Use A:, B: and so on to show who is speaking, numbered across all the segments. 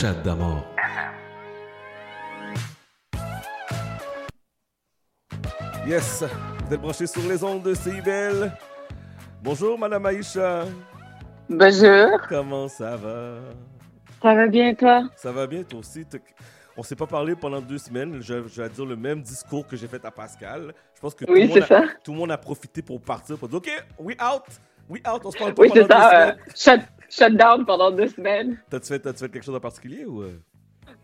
A: Chat d'amour. Yes, vous êtes branchés sur les ondes de CIBL. Bonjour, Madame Aïcha.
B: Bonjour.
A: Comment ça va?
B: Ça va bien, toi?
A: Ça va bien, toi aussi. On s'est pas parlé pendant deux semaines. Je, je vais dire le même discours que j'ai fait à Pascal. Je pense que tout,
B: Oui,
A: le monde a,
B: ça.
A: tout le monde a profité pour partir pour dire OK, we out, we out, on se parle pas
B: Oui,
A: pendant
B: c'est
A: deux
B: ça.
A: semaines.
B: shut, shut down pendant deux semaines.
A: T'as-tu fait, t'as-tu fait quelque chose en particulier ou. euh?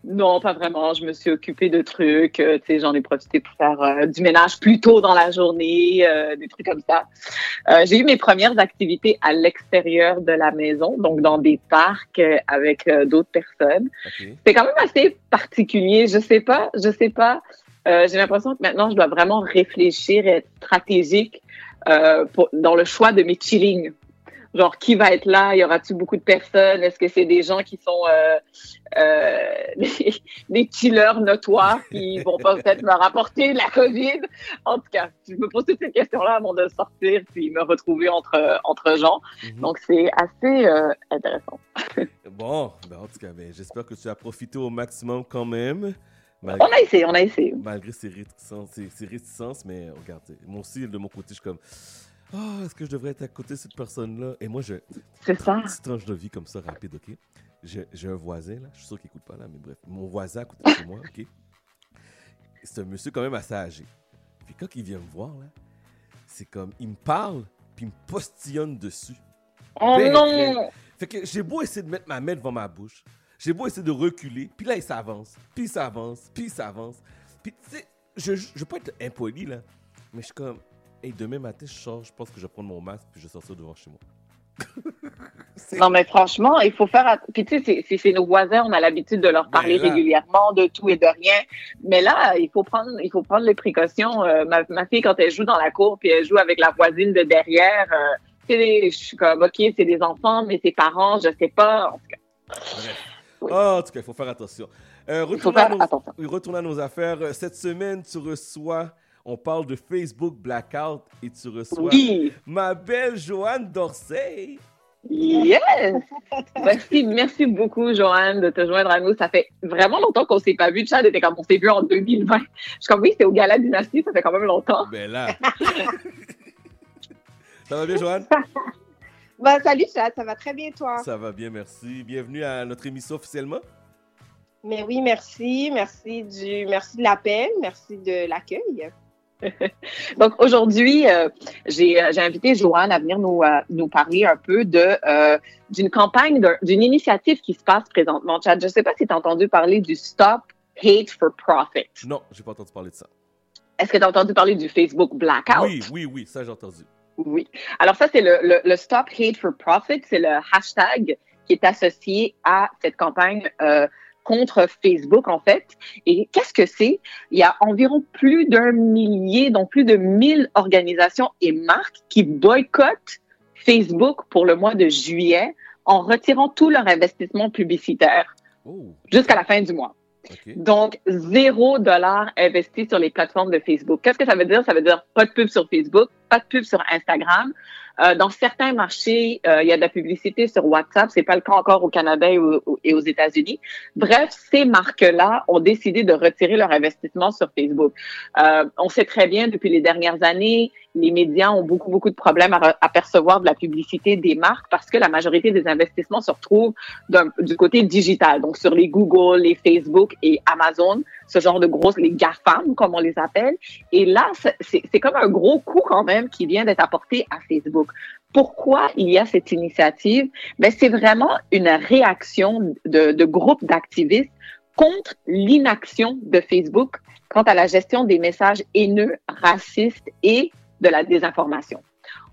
B: Non, pas vraiment. Je me suis occupée de trucs. euh, tu sais, j'en ai profité pour faire euh, du ménage plus tôt dans la journée, euh, des trucs comme ça. J'ai eu mes premières activités à l'extérieur de la maison, donc dans des parcs avec d'autres personnes. C'est quand même assez particulier. Je sais pas, je sais pas. J'ai l'impression que maintenant, je dois vraiment réfléchir et être stratégique pour, dans le choix de mes chillings. Genre, qui va être là? Y aura-t-il beaucoup de personnes? Est-ce que c'est des gens qui sont euh, euh, des, des chillers notoires qui vont pas peut-être me rapporter de la COVID? En tout cas, je me pose toutes ces questions-là avant de sortir puis me retrouver entre, entre gens.
A: Mhm.
B: Donc, c'est assez euh, intéressant.
A: Bon, ben, en tout cas, ben, j'espère que tu as profité au maximum quand même.
B: On a essayé, on a essayé.
A: malgré ses réticences, ses, ses réticences, mais regarde, moi aussi, de mon côté, je suis comme. Oh, est-ce que je devrais être à côté de cette personne-là? Et moi, je.
B: C'est ça.
A: Petite tranche de vie comme ça, rapide, OK? J'ai un voisin, là. Je suis sûr qu'il écoute pas, là, mais bref. Mon voisin à côté de moi, OK? C'est un monsieur quand même assez âgé. Puis quand il vient me voir, là, c'est comme, il me parle, puis il me postillonne dessus.
B: Oh
A: Ben,
B: non!
A: Fait que j'ai beau essayer de mettre ma main devant ma bouche, j'ai beau essayer de reculer, puis là, il s'avance, puis il s'avance, puis il s'avance. Puis, tu sais, je, je, je veux pas être impoli, là, mais je suis comme, hey, demain matin, je sors, je pense que je vais prendre mon masque, puis je vais sortir devant chez moi.
B: Non, mais franchement, il faut faire. Puis, tu sais, c'est- c'est nos voisins, on a l'habitude de leur parler
A: Ben là.
B: régulièrement de tout et de rien. Mais là, il faut prendre, il faut prendre les précautions. Euh, ma, ma fille, quand elle joue dans la cour, puis elle joue avec la voisine de derrière, euh, tu sais, je suis comme, OK, c'est des enfants, mais ses parents, je sais pas. En tout cas,
A: Bref.
B: Oui.
A: Ah, en tout cas, il faut faire attention. Euh,
B: il faut
A: retournons, à nos,
B: attention.
A: retournons à nos affaires. Cette semaine, tu reçois, on parle de Facebook Blackout et tu reçois
B: Oui!
A: ma belle Joanne Dorsey.
B: Yes! Merci, merci beaucoup, Joanne, de te joindre à nous. Ça fait vraiment longtemps qu'on s'est pas vu. Chad était comme on s'est vu en 2020. Je suis comme oui, c'était au Gala Dynastie, ça fait quand même longtemps.
A: Ben là. ça va bien, Joanne?
C: Bah, salut Chad, ça va très bien toi?
A: Ça va bien, merci. Bienvenue à notre émission officiellement.
C: Mais oui, merci, merci du, merci de l'appel, merci de l'accueil.
B: Donc aujourd'hui, euh, j'ai euh, j'ai invité Joanne à venir nous, euh, nous parler un peu de euh, d'une campagne, d'un- d'une initiative qui se passe présentement. Chad, je ne sais pas si tu as entendu parler du Stop Hate for Profit.
A: Non, j'ai pas entendu parler de ça.
B: Est-ce que tu as entendu parler du Facebook Blackout?
A: Oui, oui, oui, ça j'ai entendu.
B: Oui. Alors ça, c'est le, le, le Stop Hate for Profit, c'est le hashtag qui est associé à cette campagne contre Facebook, en fait. Et qu'est-ce que c'est? Il y a environ plus d'un millier, donc plus de 1000 organisations et marques qui boycottent Facebook pour le mois de juillet en retirant tout leur investissement publicitaire
A: Oh,
B: jusqu'à la fin du mois. Donc, zéro dollar investi sur les plateformes de Facebook. Qu'est-ce que ça veut dire? Ça veut dire pas de pub sur Facebook, pas de pub sur Instagram. Euh, dans certains marchés, euh, il y a de la publicité sur WhatsApp. C'est pas le cas encore au Canada et, au- et aux États-Unis. Bref, ces marques-là ont décidé de retirer leur investissement sur Facebook. Euh, on sait très bien depuis les dernières années, les médias ont beaucoup beaucoup de problèmes à, à percevoir de la publicité des marques parce que la majorité des investissements se retrouvent du côté digital, donc sur les Google, les Facebook et Amazon, ce genre de grosses, les GAFAM, comme on les appelle. Et là, c'est comme un gros coup quand même qui vient d'être apporté à Facebook. Pourquoi il y a cette initiative? Ben, c'est vraiment une réaction de, de groupes d'activistes contre l'inaction de Facebook quant à la gestion des messages haineux, racistes et de la désinformation.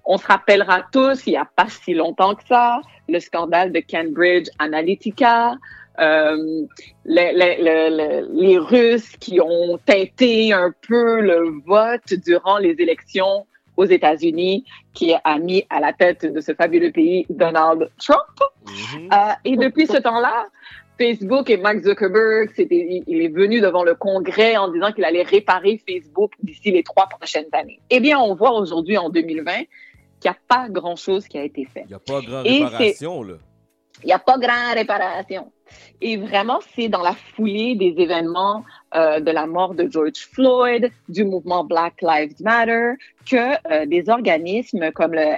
B: On se rappellera tous, il n'y a pas si longtemps que ça, le scandale de Cambridge Analytica, euh, les, les, les, les, Russes qui ont teinté un peu le vote durant les élections aux États-Unis, qui a mis à la tête de ce fabuleux pays Donald Trump. Mm -hmm. euh, et depuis ce temps-là, Facebook et Mark Zuckerberg, il est venu devant le Congrès en disant qu'il allait réparer Facebook d'ici les trois prochaines années. Eh bien, on voit aujourd'hui, en 2020, qu'il n'y a pas grand-chose qui a été fait.
A: Il n'y a pas grand réparation, là.
B: Il n'y a pas grand réparation. Et vraiment, c'est dans la foulée des événements euh, de la mort de George Floyd, du mouvement Black Lives Matter, que euh, des organismes comme le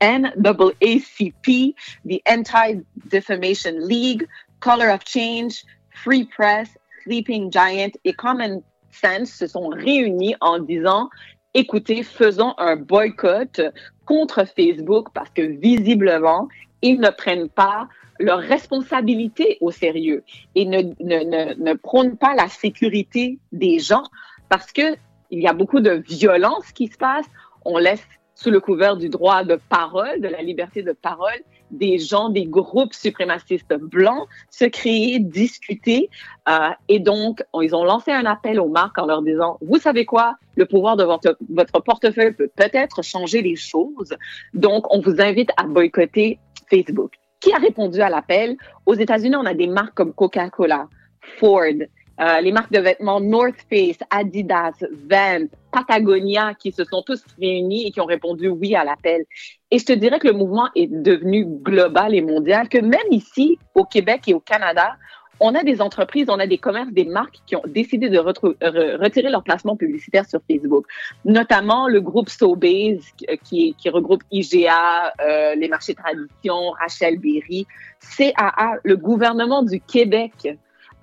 B: NAACP, the Anti-Defamation League, Color of Change, Free Press, Sleeping Giant et Common Sense se sont réunis en disant écoutez, faisons un boycott contre Facebook parce que visiblement, ils ne prennent pas leur responsabilité au sérieux et ne, ne, ne, prônent pas la sécurité des gens parce que il y a beaucoup de violence qui se passe. On laisse sous le couvert du droit de parole, de la liberté de parole, des gens, des groupes suprémacistes blancs se créer, discuter. Euh, et donc, ils ont lancé un appel aux marques en leur disant, vous savez quoi, le pouvoir de votre, votre portefeuille peut peut-être changer les choses. Donc, on vous invite à boycotter Facebook. Qui a répondu à l'appel? Aux États-Unis, on a des marques comme Coca-Cola, Ford, euh, les marques de vêtements North Face, Adidas, Vans, Patagonia, qui se sont tous réunis et qui ont répondu oui à l'appel. Et je te dirais que le mouvement est devenu global et mondial, que même ici, au Québec et au Canada, on a des entreprises, on a des commerces, des marques qui ont décidé de retirer leur placement publicitaire sur Facebook. Notamment le groupe Sobeys, qui, qui regroupe IGA, euh, les marchés tradition, Rachel Berry, CAA, le gouvernement du Québec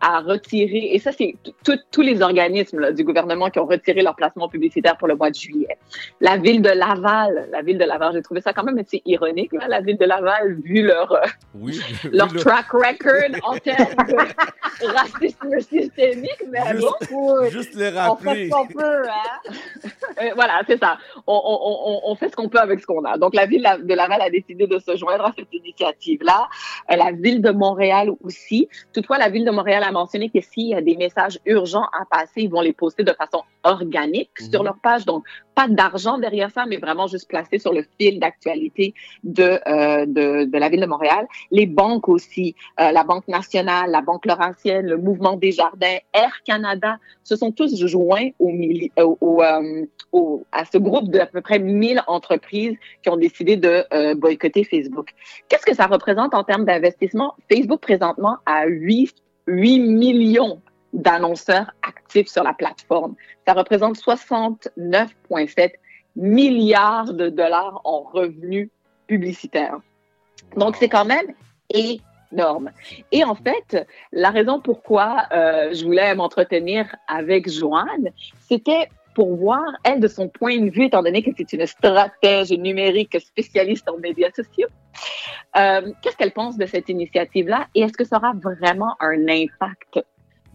B: à retirer, et ça, c'est tous les organismes du gouvernement qui ont retiré leur placement publicitaire pour le mois de juillet. La ville de Laval, la ville de Laval, j'ai trouvé ça quand même assez ironique, là, la ville de Laval, vu leur, euh, leur track record en termes de racisme systémique, mais
A: juste,
B: bon,
A: juste les rappeler.
B: On fait ce qu'on peut, hein? Euh, voilà, c'est ça. On, on, on, fait ce qu'on peut avec ce qu'on a. Donc, la ville de Laval a décidé de se joindre à cette initiative-là. Euh, la ville de Montréal aussi. Toutefois, la ville de Montréal a mentionné que s'il y a des messages urgents à passer, ils vont les poster de façon organique sur mhm. leur page. Donc, pas d'argent derrière ça, mais vraiment juste placé sur le fil d'actualité de, euh, de, de, la ville de Montréal. Les banques aussi, euh, la Banque nationale, la Banque Laurentienne, le Mouvement des Jardins, Air Canada, se sont tous joints au, au, au, euh, au à ce groupe d'à peu près 1000 entreprises qui ont décidé de euh, boycotter Facebook. Qu'est-ce que ça représente en termes d'investissement? Facebook présentement a 8 8 millions d'annonceurs actifs sur la plateforme. Ça représente 69,7 milliards de dollars en revenus publicitaires. Donc, c'est quand même énorme. Et en fait, la raison pourquoi euh, je voulais m'entretenir avec Joanne, c'était pour voir, elle, de son point de vue, étant donné que c'est une stratège numérique spécialiste en médias sociaux, euh, qu'est-ce qu'elle pense de cette initiative-là et est-ce que ça aura vraiment un impact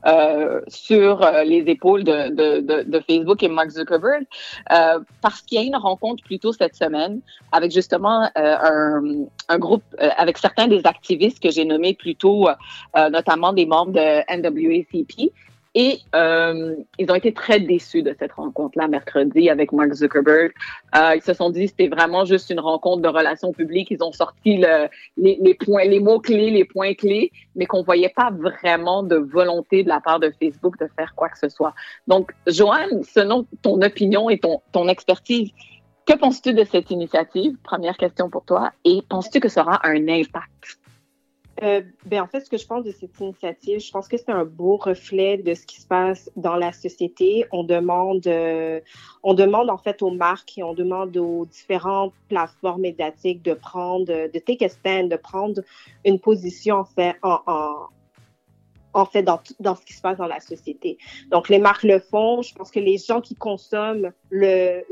B: euh, sur euh, les épaules de, Facebook et Mark Zuckerberg, parce qu'il y a une rencontre plus tôt cette semaine avec justement un, un, groupe, avec certains des activistes que j'ai nommés plus tôt, notamment des membres de NWACP, et euh, ils ont été très déçus de cette rencontre-là mercredi avec Mark Zuckerberg. Euh, ils se sont dit c'était vraiment juste une rencontre de relations publiques. Ils ont sorti le, les, les, points, les mots clés, les points clés, mais qu'on voyait pas vraiment de volonté de la part de Facebook de faire quoi que ce soit. Donc, Joanne, selon ton opinion et ton, ton expertise, que penses-tu de cette initiative? Première question pour toi. Et penses-tu que ça aura un impact?
C: Euh, ben en fait, ce que je pense de cette initiative, je pense que c'est un beau reflet de ce qui se passe dans la société. On demande, euh, on demande en fait aux marques et on demande aux différentes plateformes médiatiques de prendre, de take a stand, de prendre une position en fait en, en, en fait, dans, dans ce qui se passe dans la société. Donc, les marques le font. Je pense que les gens qui consomment le,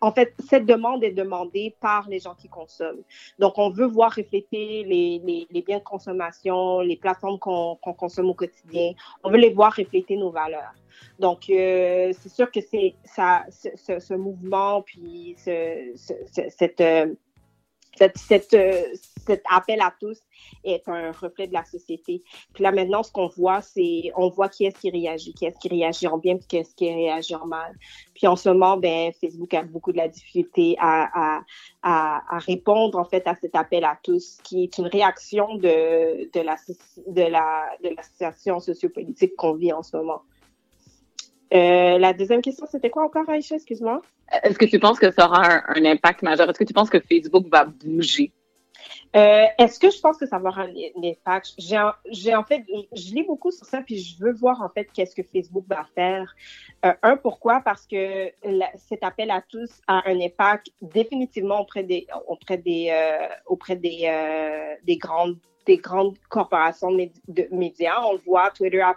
C: en fait, cette demande est demandée par les gens qui consomment. Donc, on veut voir refléter les, les, les biens de consommation, les plateformes qu'on consomme au quotidien. On veut les voir refléter nos valeurs. Donc, euh, c'est sûr que c'est ça, ce, ce, mouvement, puis ce, cette, euh, cette, cette, euh, cet appel à tous est un reflet de la société. Puis là, maintenant, ce qu'on voit, c'est, on voit qui est-ce qui réagit, qui est-ce qui réagit en bien, puis qui est-ce qui réagit en mal. Puis en ce moment, ben, Facebook a beaucoup de la difficulté à, à, à, à répondre, en fait, à cet appel à tous, qui est une réaction de, de la, de la, de la situation sociopolitique qu'on vit en ce moment. Euh, la deuxième question, c'était quoi encore, Aïcha? Excuse-moi.
B: Est-ce que tu penses que ça aura un, un impact majeur? Est-ce que tu penses que Facebook va bouger?
C: Euh, Est-ce que je pense que ça va avoir un, un impact? J'ai en fait, je lis beaucoup sur ça, puis je veux voir en fait qu'est-ce que Facebook va faire. Euh, un, pourquoi? Parce que la, cet appel à tous a un impact définitivement auprès des, auprès des, euh, auprès des, des grandes des grandes corporations de médias. On le voit, Twitter a,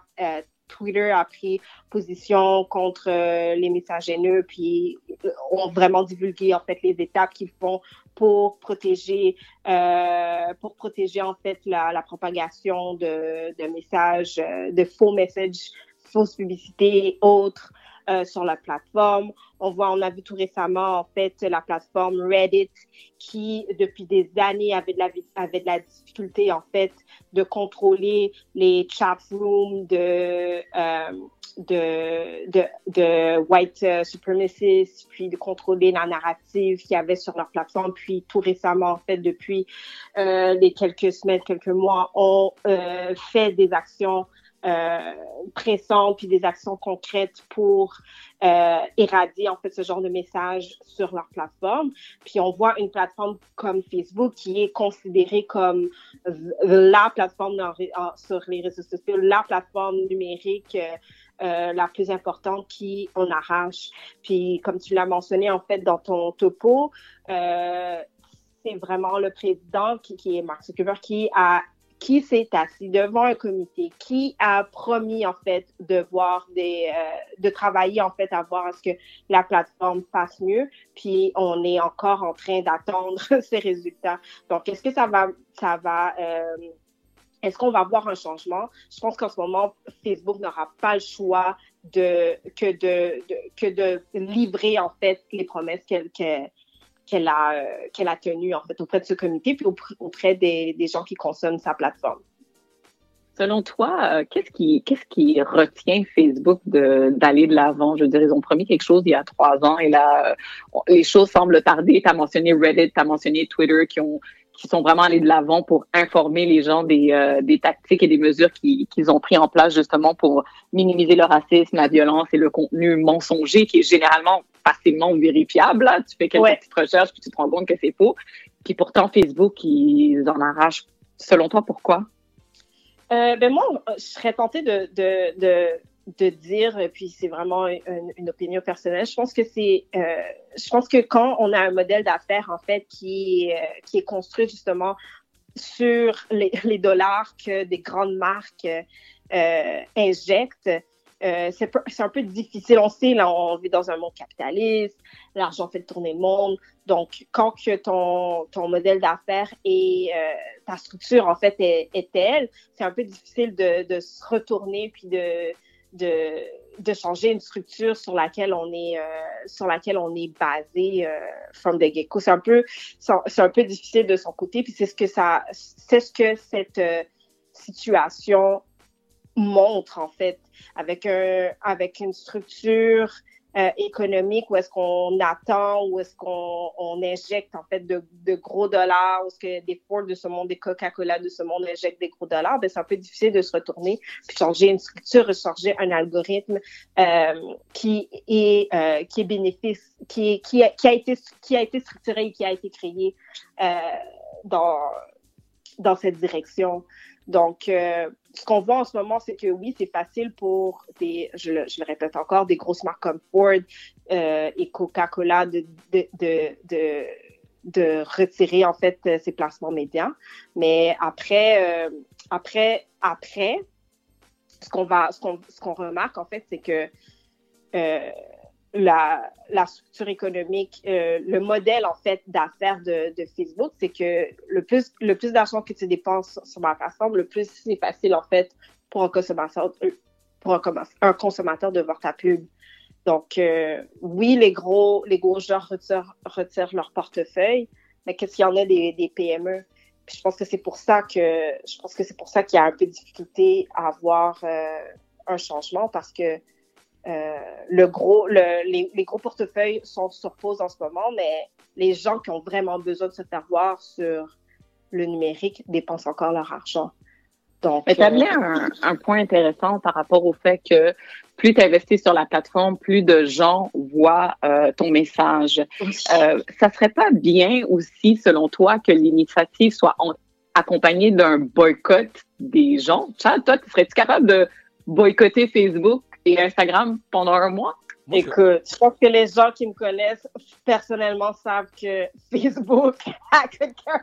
C: Twitter a pris position contre euh, les messages haineux, puis euh, ont vraiment divulgué en fait les étapes qu'ils font pour protéger, euh, pour protéger en fait la, propagation de, messages, de faux messages, fausses publicités, autres. Euh, sur la plateforme. On voit, on a vu tout récemment, en fait, la plateforme Reddit qui, depuis des années, avait de la, difficulté, en fait, de contrôler les chat rooms de, euh, de, white uh, supremacists, puis de contrôler la narrative qu'il y avait sur leur plateforme. Puis tout récemment, en fait, depuis euh, les quelques semaines, quelques mois, on euh, fait des actions euh, pressantes puis des actions concrètes pour euh, éradier en fait ce genre de messages sur leur plateforme. Puis on voit une plateforme comme Facebook qui est considérée comme la plateforme sur les réseaux sociaux, la plateforme numérique. Euh, euh, la plus importante qui on arrache. Puis comme tu l'as mentionné en fait dans ton topo, euh, c'est vraiment le président qui, qui est Mark Zuckerberg qui a qui s'est assis devant un comité, qui a promis en fait de voir des, euh, de travailler en fait à voir à ce que la plateforme fasse mieux. Puis on est encore en train d'attendre ces résultats. Donc est-ce que ça va, ça va, euh, est-ce qu'on va voir un changement? Je pense qu'en ce moment Facebook n'aura pas le choix de que de, que de livrer en fait les promesses qu'elle qu'elle qu'elle a, euh, qu'elle a en fait auprès de ce comité puis auprès des, des gens qui consomment sa plateforme.
B: Selon toi, euh, qu'est-ce qui, qu'est-ce qui retient Facebook d'aller de l'avant? Je veux dire, ils ont promis quelque chose il y a trois ans et là, euh, les choses semblent tarder. Tu as mentionné Reddit, tu as mentionné Twitter qui ont, qui sont vraiment allés de l'avant pour informer les gens des, euh, des tactiques et des mesures qu'ils ont pris en place justement pour minimiser le racisme, la violence et le contenu mensonger qui est généralement facilement vérifiable. Là. Tu fais quelques ouais. petites recherches puis tu te rends compte que c'est faux. Puis pourtant, Facebook, ils en arrachent. Selon toi, pourquoi?
C: Euh, ben moi, je serais tentée de, de, de, de dire, puis c'est vraiment une, une, opinion personnelle, je pense que c'est, euh, je pense que quand on a un modèle d'affaires, en fait, qui, euh, qui est construit justement sur les, les, dollars que des grandes marques euh, injectent, euh, c'est un peu difficile. On sait, là, on vit dans un monde capitaliste, l'argent fait tourner le monde. Donc, quand que ton, ton modèle d'affaires et euh, ta structure, en fait, est, est telle, c'est un peu difficile de, de se retourner puis de, de, changer une structure sur laquelle on est, euh, sur laquelle on est basé euh, from the get-go. C'est un peu, c'est un peu difficile de son côté. Puis c'est ce que ça, c'est ce que cette euh, situation montre en fait avec un avec une structure euh, économique où est-ce qu'on attend où est-ce qu'on on injecte en fait de, gros dollars où est-ce que des Ford de ce monde des Coca-Cola de ce monde injectent des gros dollars ben c'est un peu difficile de se retourner puis changer une structure changer un algorithme euh, qui est euh, qui est bénéfice qui qui a, qui a été qui a été structuré et qui a été créé dans dans cette direction. Donc, ce qu'on voit en ce moment, c'est que oui, c'est facile pour des, je le, je le, répète encore, des grosses marques comme Ford euh, et Coca-Cola de, de, de, de, retirer en fait ces placements médias. Mais après, euh, après, après, ce qu'on va, ce qu'on, ce qu'on remarque en fait, c'est que euh, la, structure économique, euh, le modèle en fait d'affaires de, Facebook, c'est que le plus, le plus d'argent que tu dépenses sur ma plateforme, le plus c'est facile en fait pour un consommateur, pour un, consommateur de voir ta pub. Donc euh, oui, les gros, les gros joueurs retirent, retirent leur portefeuille, mais qu'est-ce qu'il y en a des, PME? Je pense que c'est pour ça que je pense que c'est pour ça qu'il y a un peu de difficulté à avoir euh, un changement parce que euh, le gros, le, les, les, gros portefeuilles sont sur pause en ce moment, mais les gens qui ont vraiment besoin de se faire voir sur le numérique dépensent encore leur argent.
B: Donc, Mais tu amené un, un, point intéressant par rapport au fait que plus tu investis sur la plateforme, plus de gens voient euh, ton message. Euh, ça serait pas bien aussi, selon toi, que l'initiative soit accompagnée d'un boycott des gens? toi, serais-tu capable de boycotter Facebook? Instagram pendant un mois?
C: Écoute, je pense que les gens qui me connaissent personnellement savent que Facebook a quelqu'un.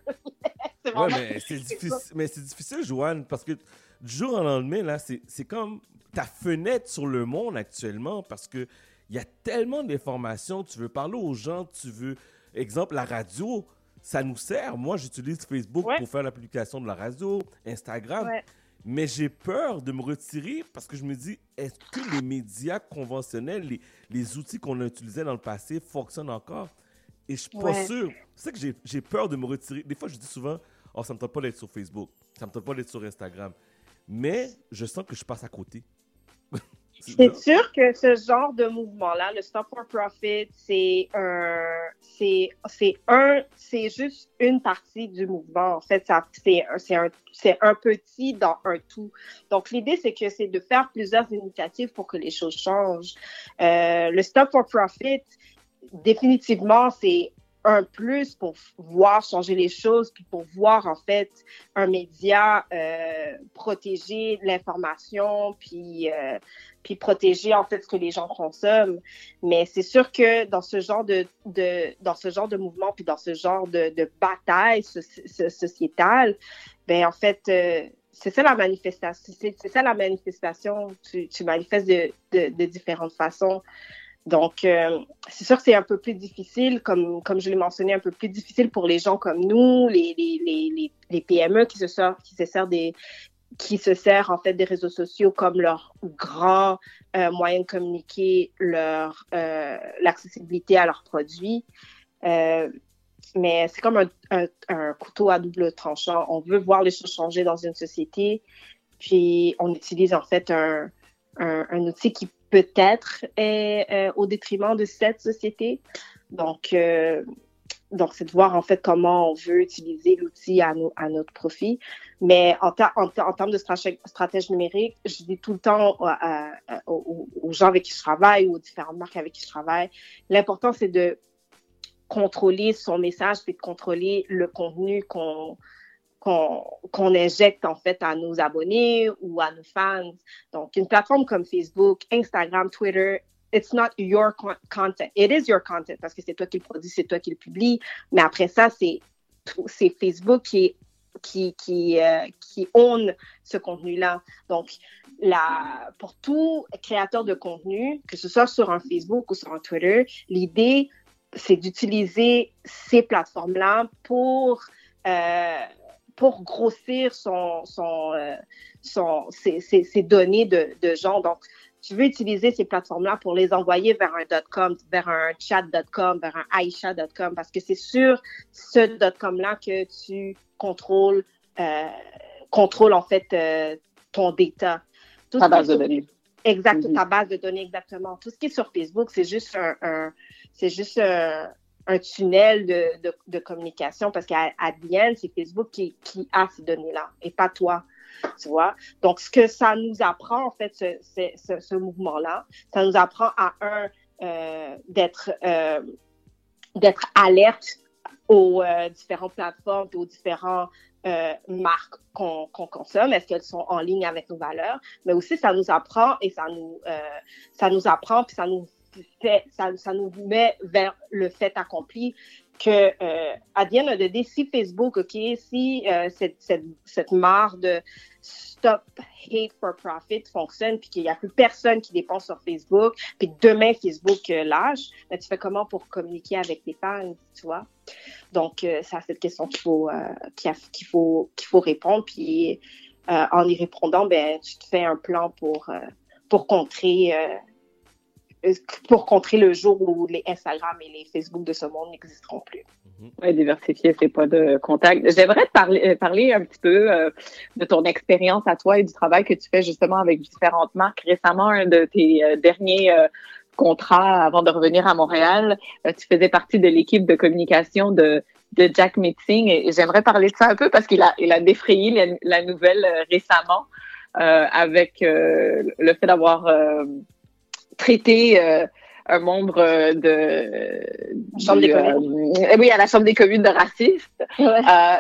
A: Ouais, mais c'est difficile, mais c'est difficile, Joanne, parce que du jour au lendemain, là, c'est comme ta fenêtre sur le monde actuellement, parce que il y a tellement d'informations, tu veux parler aux gens, tu veux, exemple, la radio, ça nous sert. Moi, j'utilise Facebook pour faire la publication de la radio, Instagram. Mais j'ai peur de me retirer parce que je me dis, est-ce que les médias conventionnels, les, les outils qu'on a utilisés dans le passé fonctionnent encore? Et je suis pas sûr. C'est que j'ai peur de me retirer. Des fois, je dis souvent, oh, ça me tente pas d'être sur Facebook, ça me tente pas d'être sur Instagram. Mais je sens que je passe à côté.
C: C'est sûr que ce genre de mouvement-là, le Stop for Profit, c'est un, c'est, c'est un, c'est juste une partie du mouvement. En fait, ça, c'est, c'est un, c'est un petit dans un tout. Donc, l'idée, c'est que c'est de faire plusieurs initiatives pour que les choses changent. Euh, le Stop for Profit, définitivement, c'est un plus pour voir changer les choses, puis pour voir en fait un média euh, protéger l'information, puis euh, puis protéger en fait ce que les gens consomment. Mais c'est sûr que dans ce genre de, de dans ce genre de mouvement, puis dans ce genre de, de bataille sociétale, ben en fait euh, c'est ça la manifestation. C'est ça la manifestation. Tu, tu manifestes de, de, différentes façons. Donc, euh, c'est sûr que c'est un peu plus difficile, comme, comme je l'ai mentionné, un peu plus difficile pour les gens comme nous, les, les, les, les PME qui se qui se servent des, qui se servent en fait des réseaux sociaux comme leur grand euh, moyen de communiquer leur euh, l'accessibilité à leurs produits. Euh, mais c'est comme un, couteau à double tranchant. On veut voir les choses changer dans une société, puis on utilise en fait un, un outil qui peut-être euh, au détriment de cette société. Donc, donc c'est de voir en fait comment on veut utiliser l'outil à, à notre profit. Mais en, termes de stratège, numérique, je dis tout le temps aux, aux, gens avec qui je travaille ou aux différentes marques avec qui je travaille, l'important c'est de contrôler son message et de contrôler le contenu qu'on qu'on injecte en fait à nos abonnés ou à nos fans. Donc, une plateforme comme Facebook, Instagram, Twitter, it's not your content. It is your content parce que c'est toi qui le produis, c'est toi qui le publie. Mais après ça, c'est Facebook qui qui qui euh, qui own ce contenu-là. Donc, la, pour tout créateur de contenu, que ce soit sur un Facebook ou sur un Twitter, l'idée c'est d'utiliser ces plateformes-là pour euh, pour grossir son, euh, son, ses, ses, ses, données de, de gens. Donc, tu veux utiliser ces plateformes-là pour les envoyer vers un .com, vers un chat.com, vers un aisha.com, parce que c'est sur ce .com-là que tu contrôles, euh, contrôles en fait euh, ton data.
B: ta base de données.
C: Exact, mm-hmm. ta base de données, exactement. Tout ce qui est sur Facebook, c'est juste un, un c'est juste un, un tunnel de, de, de communication parce qu'à bien, c'est Facebook qui, qui a ces données-là et pas toi. Tu? Donc, ce que ça nous apprend, en fait, ce, ce, ce mouvement-là, ça nous apprend à un, euh, d'être euh, d'être alerte aux euh, différentes plateformes aux différentes euh, marques qu'on consomme, est-ce qu'elles sont en ligne avec nos valeurs, mais aussi ça nous apprend et ça nous apprend ça, nous met vers le fait accompli que euh, à the si Facebook, OK, si euh, cette, cette, cette marre de stop hate for profit fonctionne, puis qu'il n'y a plus personne qui dépense sur Facebook, puis demain Facebook euh, lâche, ben, tu fais comment pour communiquer avec tes fans, tu vois? Donc, euh, c'est à cette question qu'il faut, euh, qu'il faut, qu'il faut répondre, puis en y répondant, ben, tu te fais un plan pour, pour contrer pour contrer le jour où les Instagram et les Facebook de ce monde n'existeront plus.
B: Mhm. Oui, diversifier, c'est pas de contact. J'aimerais te parler, euh, parler un petit peu euh, de ton expérience à toi et du travail que tu fais justement avec différentes marques. Récemment, un de tes euh, derniers contrats avant de revenir à Montréal, tu faisais partie de l'équipe de communication de de Jack Meeting et, j'aimerais parler de ça un peu parce qu'il a, il a défrayé la, nouvelle euh, récemment euh, avec euh, le fait d'avoir traité un membre de
C: chambre des communes.
B: oui, à la chambre des communes de raciste.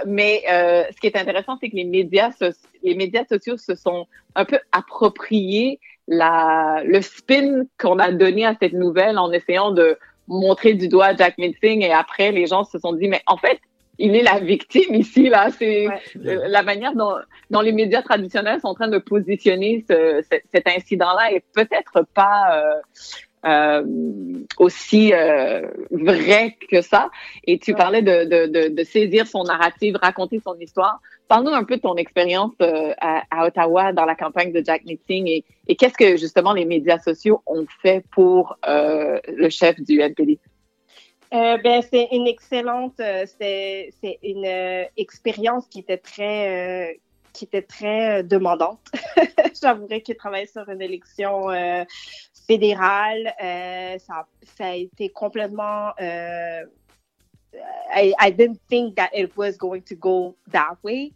B: mais ce qui est intéressant, c'est que les médias, les médias sociaux se sont un peu appropriés la, le spin qu'on a donné à cette nouvelle en essayant de montrer du doigt Jack Mitzing et après les gens se sont dit mais en fait il est la victime ici là c'est la manière dont, dont, les médias traditionnels sont en train de positionner ce, cet incident là est peut-être pas euh, euh, aussi euh, vrai que ça. Et tu parlais de, de, de, saisir son narrative, raconter son histoire. Parle-nous un peu de ton expérience euh, à, Ottawa dans la campagne de Jack Meeting et, et qu'est-ce que justement les médias sociaux ont fait pour euh, le chef du NPD?
C: Euh, ben, c'est une excellente, c'est, c'est une expérience qui était très, qui était très demandante. J'avouerais qu'il travaillait sur une élection fédérale. ça, ça a été complètement I, I didn't think that it was going to go that way.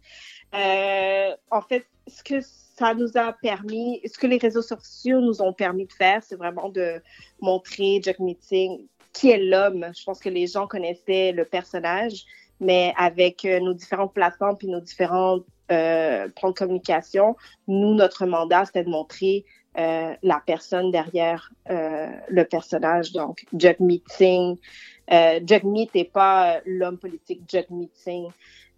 C: Euh, en fait, ce que ça nous a permis, ce que les réseaux sociaux nous ont permis de faire, c'est vraiment de montrer Jack Meeting qui est l'homme. Je pense que les gens connaissaient le personnage, mais avec euh, nos différentes plateformes puis nos différents euh, plans de communication, nous, notre mandat, c'était de montrer euh, la personne derrière euh, le personnage. Donc, Jack Meeting, euh, Jack Meet n'est pas euh, l'homme politique Jack Meeting,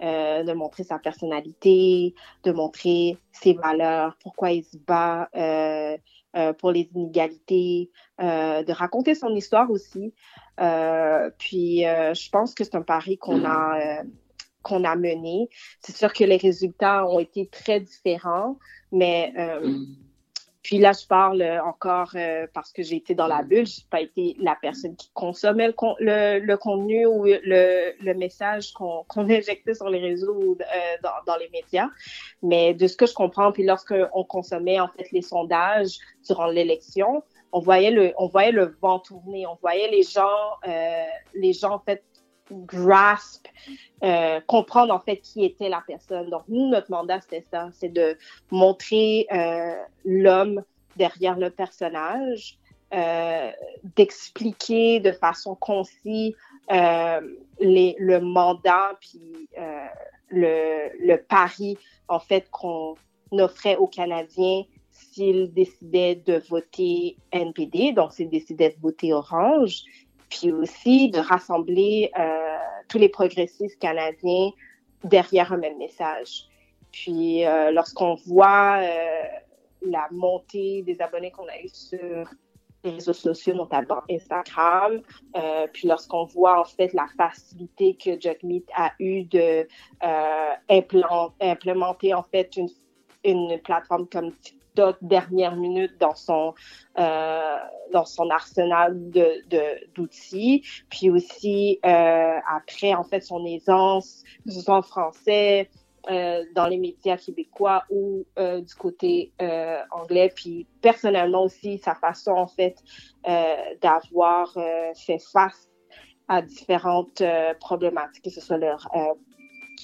C: euh, de montrer sa personnalité, de montrer ses valeurs, pourquoi il se bat euh, euh pour les inégalités, de raconter son histoire aussi. puis, je pense que c'est un pari qu'on a qu'on a mené. C'est sûr que les résultats ont été très différents, mais puis là, je parle encore euh, parce que j'ai été dans la bulle. J'ai pas été la personne qui consommait le, le, contenu ou le, le message qu'on qu'on injectait sur les réseaux ou euh, dans, dans, les médias. Mais de ce que je comprends, puis lorsqu'on consommait en fait les sondages durant l'élection, on voyait le on voyait le vent tourner, on voyait les gens euh, les gens en fait grasp, euh, comprendre en fait qui était la personne. Donc nous, notre mandat, c'était ça, c'est de montrer euh, l'homme derrière le personnage, euh, d'expliquer de façon concise euh, les, le mandat puis euh, le, le pari en fait qu'on offrait aux Canadiens s'ils décidaient de voter NPD, donc s'ils décidaient de voter Orange, puis aussi de rassembler euh, tous les progressistes canadiens derrière un même message. Puis euh, lorsqu'on voit euh, la montée des abonnés qu'on a eu sur les réseaux sociaux, notamment Instagram, puis lorsqu'on voit en fait la facilité que Jugmeet a eu de implémenter en fait une, une plateforme comme TikTok dernière minute dans son euh, dans son arsenal de d'outils, puis aussi euh, après en fait son aisance, que ce soit en français, euh, dans les médias québécois ou du côté anglais. Puis personnellement aussi, sa façon en fait d'avoir fait face à différentes problématiques, que ce soit leur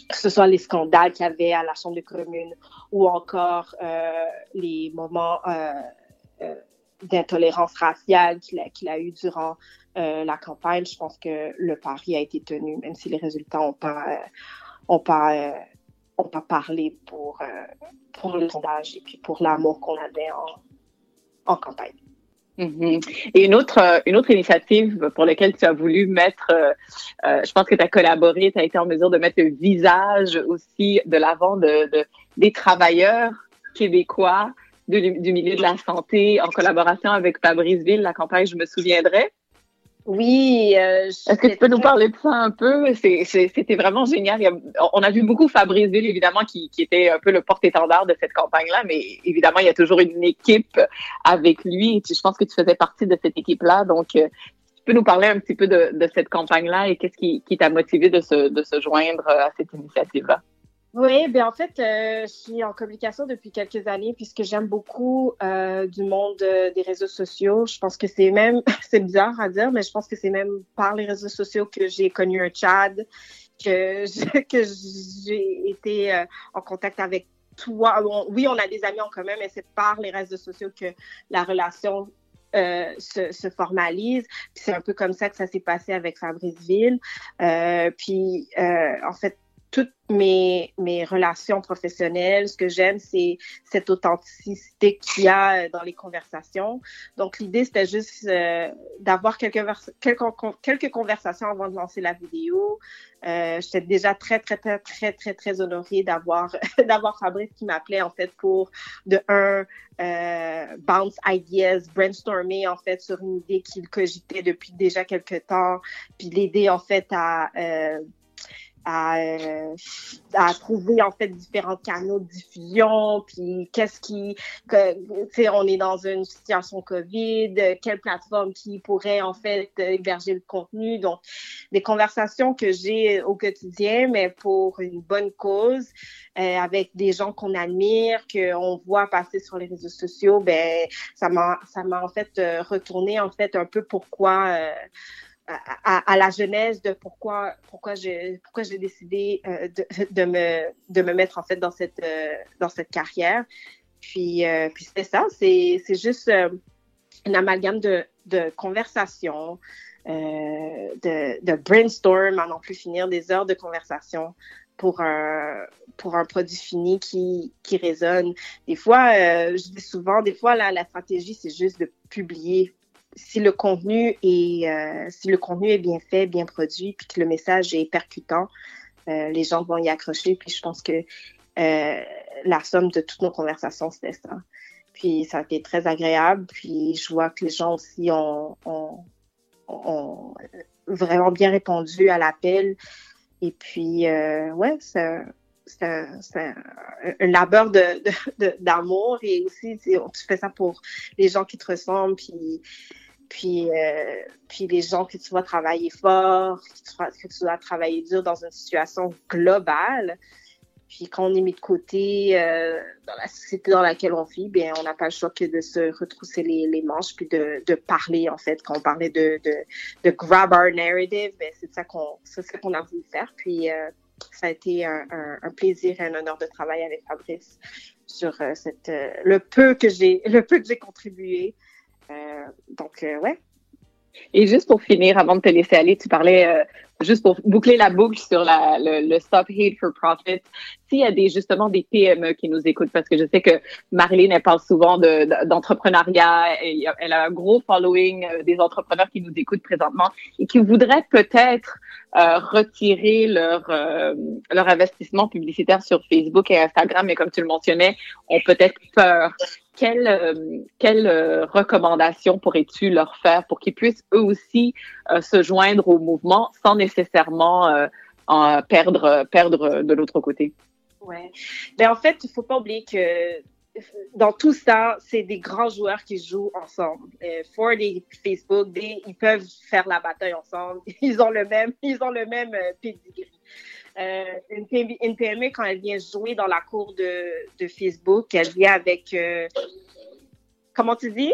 C: que ce soit les scandales qu'il y avait à la Chambre des communes ou encore euh, les moments euh, euh, d'intolérance raciale qu'il a, qu'il a eu durant la campagne, je pense que le pari a été tenu, même si les résultats n'ont pas, ont pas, ont pas parlé pour, pour le sondage et puis pour l'amour qu'on avait en, en campagne.
B: Mhm. Et une autre, euh, une autre initiative pour laquelle tu as voulu mettre, euh, euh, je pense que tu as collaboré, tu as été en mesure de mettre le visage aussi de l'avant de, de, des travailleurs québécois du milieu de la santé en collaboration avec Fabrice Ville, la campagne Je me souviendrai.
C: Oui.
B: Euh, Est-ce que tu peux nous parler de ça un peu? C'était vraiment génial. on a vu beaucoup Fabrice Ville, évidemment, qui, qui était un peu le porte-étendard de cette campagne-là, mais évidemment, il y a toujours une équipe avec lui. je pense que tu faisais partie de cette équipe-là. Donc, euh, tu peux nous parler un petit peu de, de cette campagne-là et qu'est-ce qui, qui t'a motivé de se, de se joindre à cette initiative-là?
C: Oui, ben en fait, euh, je suis en communication depuis quelques années puisque j'aime beaucoup euh, du monde euh, des réseaux sociaux. Je pense que c'est même, c'est bizarre à dire, mais je pense que c'est même par les réseaux sociaux que j'ai connu un Chad que j'ai été en contact avec toi. oui, on a des amis en commun, mais c'est par les réseaux sociaux que la relation se, se, formalise. c'est un peu comme ça que ça s'est passé avec Fabrice Ville. Puis, en fait, toutes mes, mes relations professionnelles, ce que j'aime, c'est cette authenticité qu'il y a euh, dans les conversations. Donc, l'idée, c'était juste euh, d'avoir quelques, quelques, quelques, conversations avant de lancer la vidéo. Euh, J'étais déjà très, très, très, très, très, très honorée d'avoir d'avoir Fabrice qui m'appelait, en fait, pour, de un, euh, bounce ideas, brainstormer, en fait, sur une idée qu'il cogitait depuis déjà quelques temps, puis l'aider, en fait, à... Euh, à, euh, trouver en fait différents canaux de diffusion, puis qu'est-ce qui, sais, on est dans une situation Covid, quelle plateforme qui pourrait en fait héberger le contenu, donc des conversations que j'ai au quotidien, mais pour une bonne cause, euh, avec des gens qu'on admire, qu'on voit passer sur les réseaux sociaux, ben ça m'a ça m'a en fait euh, retourné en fait un peu pourquoi euh, à, la genèse de pourquoi pourquoi j'ai pourquoi j'ai décidé euh, de, de, me de me mettre en fait dans cette euh, dans cette carrière. Puis euh, puis c'est ça c'est c'est juste un amalgame de de conversation de, de brainstorm à non plus finir des heures de conversation pour un pour un produit fini qui qui résonne. Des fois je dis souvent des fois là la stratégie c'est juste de publier si le contenu est euh, si le contenu est bien fait, bien produit, puis que le message est percutant, euh, les gens vont y accrocher. Puis je pense que euh, la somme de toutes nos conversations, c'était ça. Puis ça a été très agréable. Puis je vois que les gens aussi ont, ont, ont vraiment bien répondu à l'appel. Et puis, euh, ouais, c'est un, labeur d'amour de, de, et aussi tu fais ça pour les gens qui te ressemblent puis puis, euh, puis les gens que tu vois travailler fort, que tu, dois travailler dur dans une situation globale. Puis quand on est mis de côté euh, dans la société dans laquelle on vit, bien, on n'a pas le choix que de se retrousser les, manches puis de, parler, en fait. Quand on parlait de, grab our narrative, c'est ça qu'on c'est qu'on a voulu faire. Puis euh, ça a été un, plaisir et un honneur de travailler avec Fabrice sur le peu que j'ai le peu que j'ai contribué donc, euh, ouais.
B: Et juste pour finir, avant de te laisser aller, tu parlais, euh, juste pour boucler la boucle sur la, le, le, Stop Hate for Profit, s'il y a des, justement des PME qui nous écoutent, parce que je sais que Marilyn, elle parle souvent d'entrepreneuriat, de, elle a un gros following des entrepreneurs qui nous écoutent présentement et qui voudraient peut-être euh, retirer leur, leur investissement publicitaire sur Facebook et Instagram, mais comme tu le mentionnais, ont peut-être peur quelle, euh, quelle euh, recommandation pourrais-tu leur faire pour qu'ils puissent eux aussi euh, se joindre au mouvement sans nécessairement en perdre, perdre de l'autre côté?
C: Ouais. Ben, en fait, il faut pas oublier que dans tout ça, c'est des grands joueurs qui jouent ensemble. Ford et Facebook, ils peuvent faire la bataille ensemble. Ils ont le même, ils ont le même pedigree. Euh, une, PME, quand elle vient jouer dans la cour de, de Facebook, elle vient avec... Euh, comment tu dis?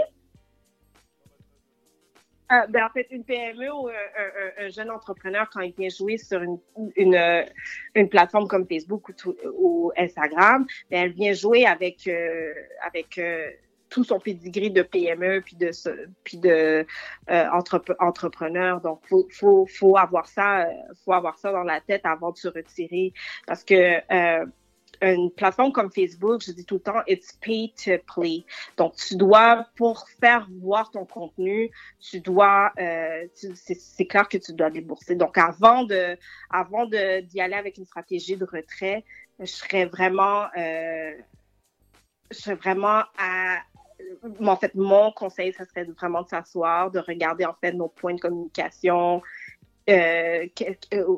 C: Euh, ben, en fait, une PME ou un, jeune entrepreneur, quand il vient jouer sur une, une plateforme comme Facebook ou, Instagram, ben, elle vient jouer avec, avec tout son pedigree de PME puis de puis euh, entrepreneur. Donc faut faut faut avoir ça euh, faut avoir ça dans la tête avant de se retirer parce que euh, une plateforme comme Facebook, je dis tout le temps, it's pay to play. Donc, tu dois, pour faire voir ton contenu, tu dois, euh, c'est clair que tu dois débourser. Donc, avant de, avant d'y aller avec une stratégie de retrait, je serais vraiment, euh, je serais vraiment à, en fait, mon conseil, ça serait vraiment de s'asseoir, de regarder en fait nos points de communication, euh, euh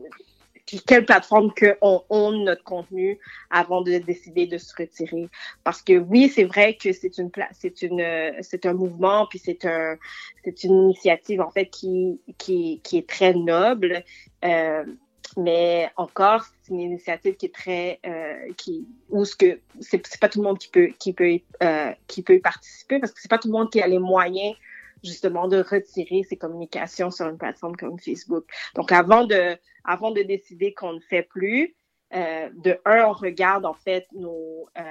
C: quelle plateforme que on, notre contenu avant de décider de se retirer. Parce que oui, c'est vrai que c'est une c'est une c'est un mouvement puis c'est un c'est une initiative en fait qui qui qui est très noble. Euh, mais encore, c'est une initiative qui est très, euh, qui, où ce que c'est pas tout le monde qui peut, qui peut, euh, qui peut y participer parce que c'est pas tout le monde qui a les moyens justement de retirer ses communications sur une plateforme comme Facebook. Donc, avant de, avant de décider qu'on ne fait plus, euh, de un, on regarde en fait nos, euh,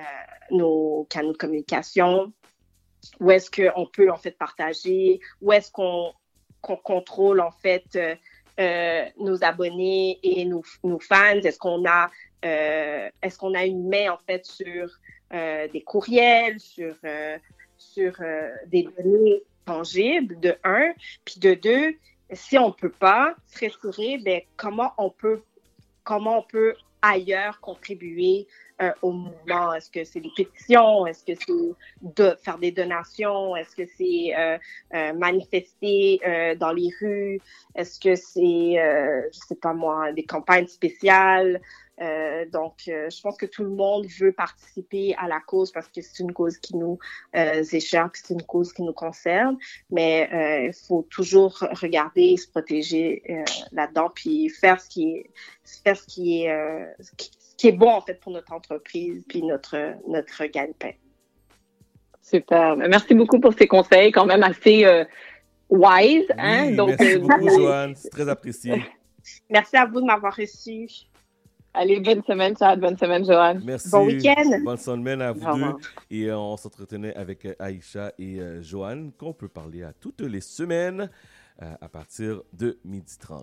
C: nos canaux de communication, où est-ce qu'on peut en fait partager, où est-ce qu'on contrôle en fait euh, nos abonnés et nos, nos fans, est-ce qu'on a est-ce qu'on a une main en fait sur des courriels, sur sur des données? Tangibles de un, puis de deux, si on peut pas se retirer, ben comment on peut comment on peut ailleurs contribuer euh, au mouvement? Est-ce que c'est des pétitions? Est-ce que c'est de faire des donations? Est-ce que c'est euh, euh, manifester euh, dans les rues? Est-ce que c'est, euh, je sais pas moi, des campagnes spéciales? Euh, donc, je pense que tout le monde veut participer à la cause parce que c'est une cause qui nous est chère, c'est une cause qui nous concerne. Mais il faut toujours regarder, se protéger là-dedans, puis faire ce qui est, faire ce qui est, ce qui, qui est bon en fait pour notre entreprise puis notre notre gagne-pain.
B: Super. Merci beaucoup pour ces conseils quand même assez euh, wise. Hein?
A: Oui, Donc, merci euh, beaucoup, Joanne. C'est très apprécié.
C: Merci à vous de m'avoir reçu.
B: Allez, bonne semaine, Chad. Bonne semaine, Joanne.
A: Merci.
C: Bon week-end.
A: Bonne semaine à vous deux. Et euh, on s'entretenait avec Aïcha et euh, Joanne, qu'on peut parler à toutes les semaines euh, à partir de 12h30.